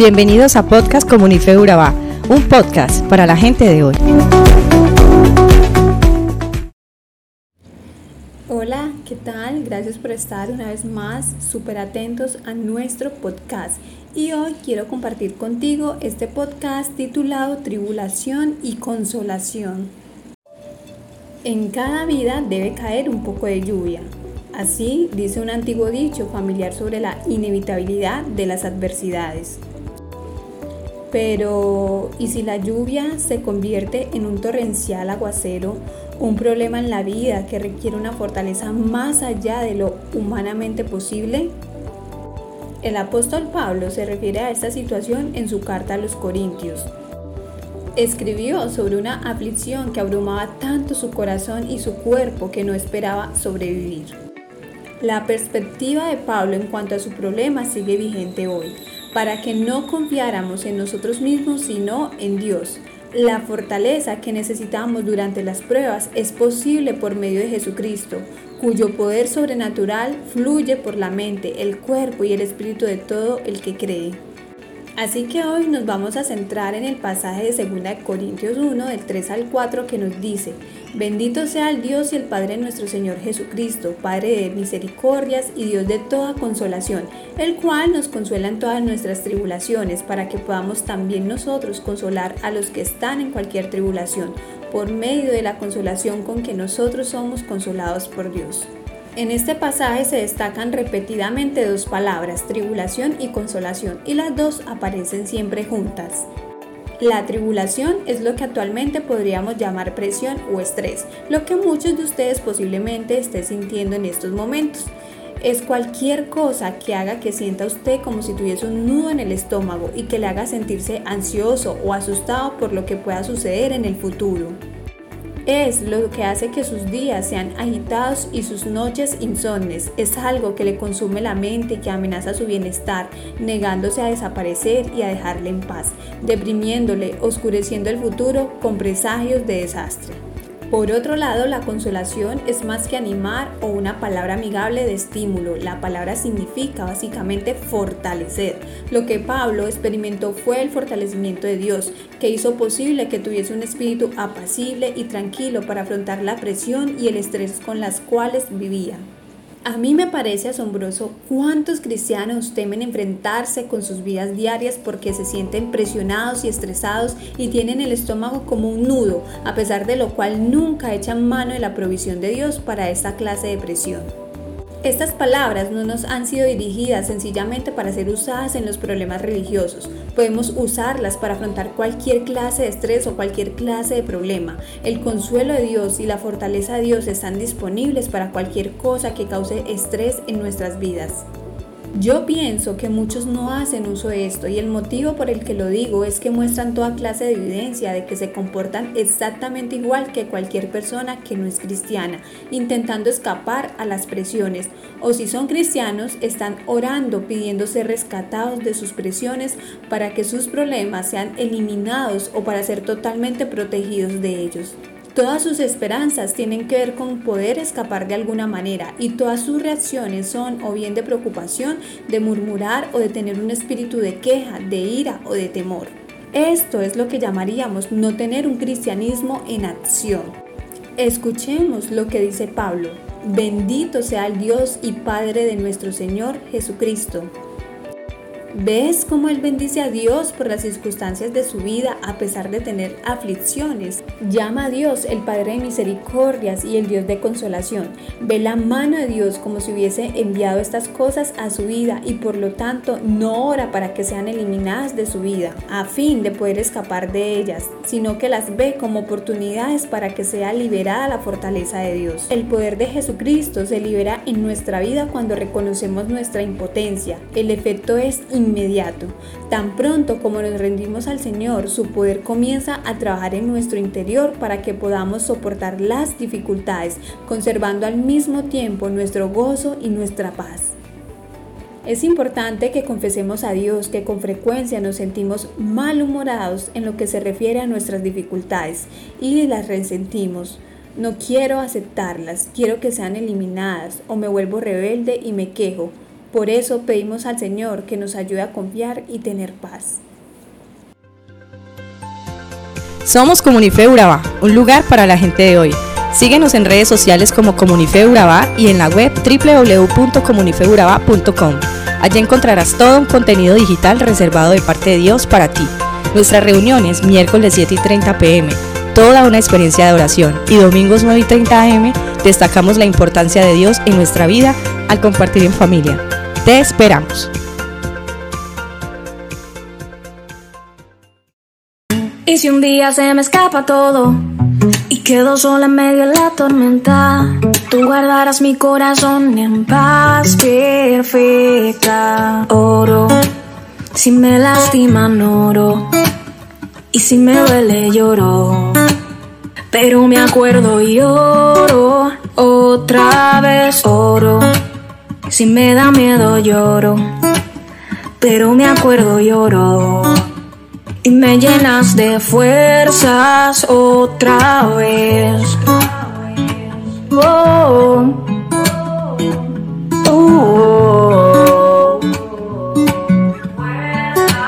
Bienvenidos a Podcast Comunife Urabá, un podcast para la gente de hoy. Hola, ¿qué tal? Gracias por estar una vez más súper atentos a nuestro podcast. Y hoy quiero compartir contigo este podcast titulado Tribulación y Consolación. En cada vida debe caer un poco de lluvia. Así dice un antiguo dicho familiar sobre la inevitabilidad de las adversidades. Pero, ¿y si la lluvia se convierte en un torrencial aguacero, un problema en la vida que requiere una fortaleza más allá de lo humanamente posible? El apóstol Pablo se refiere a esta situación en su carta a los Corintios. Escribió sobre una aflicción que abrumaba tanto su corazón y su cuerpo que no esperaba sobrevivir. La perspectiva de Pablo en cuanto a su problema sigue vigente hoy, para que no confiáramos en nosotros mismos, sino en Dios. La fortaleza que necesitamos durante las pruebas es posible por medio de Jesucristo, cuyo poder sobrenatural fluye por la mente, el cuerpo y el espíritu de todo el que cree. Así que hoy nos vamos a centrar en el pasaje de 2 Corintios 1 del 3 al 4 que nos dice, Bendito sea el Dios y el Padre de nuestro Señor Jesucristo, Padre de misericordias y Dios de toda consolación, el cual nos consuela en todas nuestras tribulaciones, para que podamos también nosotros consolar a los que están en cualquier tribulación, por medio de la consolación con que nosotros somos consolados por Dios. En este pasaje se destacan repetidamente dos palabras, tribulación y consolación, y las dos aparecen siempre juntas. La tribulación es lo que actualmente podríamos llamar presión o estrés, lo que muchos de ustedes posiblemente estén sintiendo en estos momentos. Es cualquier cosa que haga que sienta usted como si tuviese un nudo en el estómago y que le haga sentirse ansioso o asustado por lo que pueda suceder en el futuro es lo que hace que sus días sean agitados y sus noches insomnes. Es algo que le consume la mente, y que amenaza su bienestar, negándose a desaparecer y a dejarle en paz, deprimiéndole, oscureciendo el futuro con presagios de desastre. Por otro lado, la consolación es más que animar o una palabra amigable de estímulo. La palabra significa básicamente fortalecer. Lo que Pablo experimentó fue el fortalecimiento de Dios, que hizo posible que tuviese un espíritu apacible y tranquilo para afrontar la presión y el estrés con las cuales vivía. A mí me parece asombroso cuántos cristianos temen enfrentarse con sus vidas diarias porque se sienten presionados y estresados y tienen el estómago como un nudo, a pesar de lo cual nunca echan mano de la provisión de Dios para esta clase de presión. Estas palabras no nos han sido dirigidas sencillamente para ser usadas en los problemas religiosos. Podemos usarlas para afrontar cualquier clase de estrés o cualquier clase de problema. El consuelo de Dios y la fortaleza de Dios están disponibles para cualquier cosa que cause estrés en nuestras vidas. Yo pienso que muchos no hacen uso de esto y el motivo por el que lo digo es que muestran toda clase de evidencia de que se comportan exactamente igual que cualquier persona que no es cristiana, intentando escapar a las presiones, o si son cristianos, están orando pidiendo ser rescatados de sus presiones para que sus problemas sean eliminados o para ser totalmente protegidos de ellos. Todas sus esperanzas tienen que ver con poder escapar de alguna manera y todas sus reacciones son o bien de preocupación, de murmurar o de tener un espíritu de queja, de ira o de temor. Esto es lo que llamaríamos no tener un cristianismo en acción. Escuchemos lo que dice Pablo. Bendito sea el Dios y Padre de nuestro Señor Jesucristo ¿Ves cómo Él bendice a Dios por las circunstancias de su vida a pesar de tener aflicciones? Llama a Dios el Padre de misericordias y el Dios de consolación. Ve la mano de Dios como si hubiese enviado estas cosas a su vida y por lo tanto no ora para que sean eliminadas de su vida a fin de poder escapar de ellas, sino que las ve como oportunidades para que sea liberada la fortaleza de Dios. El poder de Jesucristo se libera en nuestra vida cuando reconocemos nuestra impotencia. El efecto es inmediato. Tan pronto como nos rendimos al Señor, su poder comienza a trabajar en nuestro interior para que podamos soportar las dificultades, conservando al mismo tiempo nuestro gozo y nuestra paz. Es importante que confesemos a Dios que con frecuencia nos sentimos malhumorados en lo que se refiere a nuestras dificultades y las resentimos. No quiero aceptarlas, quiero que sean eliminadas o me vuelvo rebelde y me quejo Por eso pedimos al Señor que nos ayude a confiar y tener paz. Somos Comunife Urabá, un lugar para la gente de hoy. Síguenos en redes sociales como Comunife Urabá y en la web www.comunifeurabá.com. Allí encontrarás todo un contenido digital reservado de parte de Dios para ti. Nuestras reuniones miércoles 7 y 30 pm, toda una experiencia de oración y domingos 9 y 30 am destacamos la importancia de Dios en nuestra vida al compartir en familia. Te esperamos. Y si un día se me escapa todo y quedo sola en medio de la tormenta, tú guardarás mi corazón en paz perfecta. Oro, si me lastiman oro y si me duele lloro. Pero me acuerdo y oro, otra vez. Si me da miedo lloro, pero me acuerdo lloro. Y me llenas de fuerzas otra vez. Oh,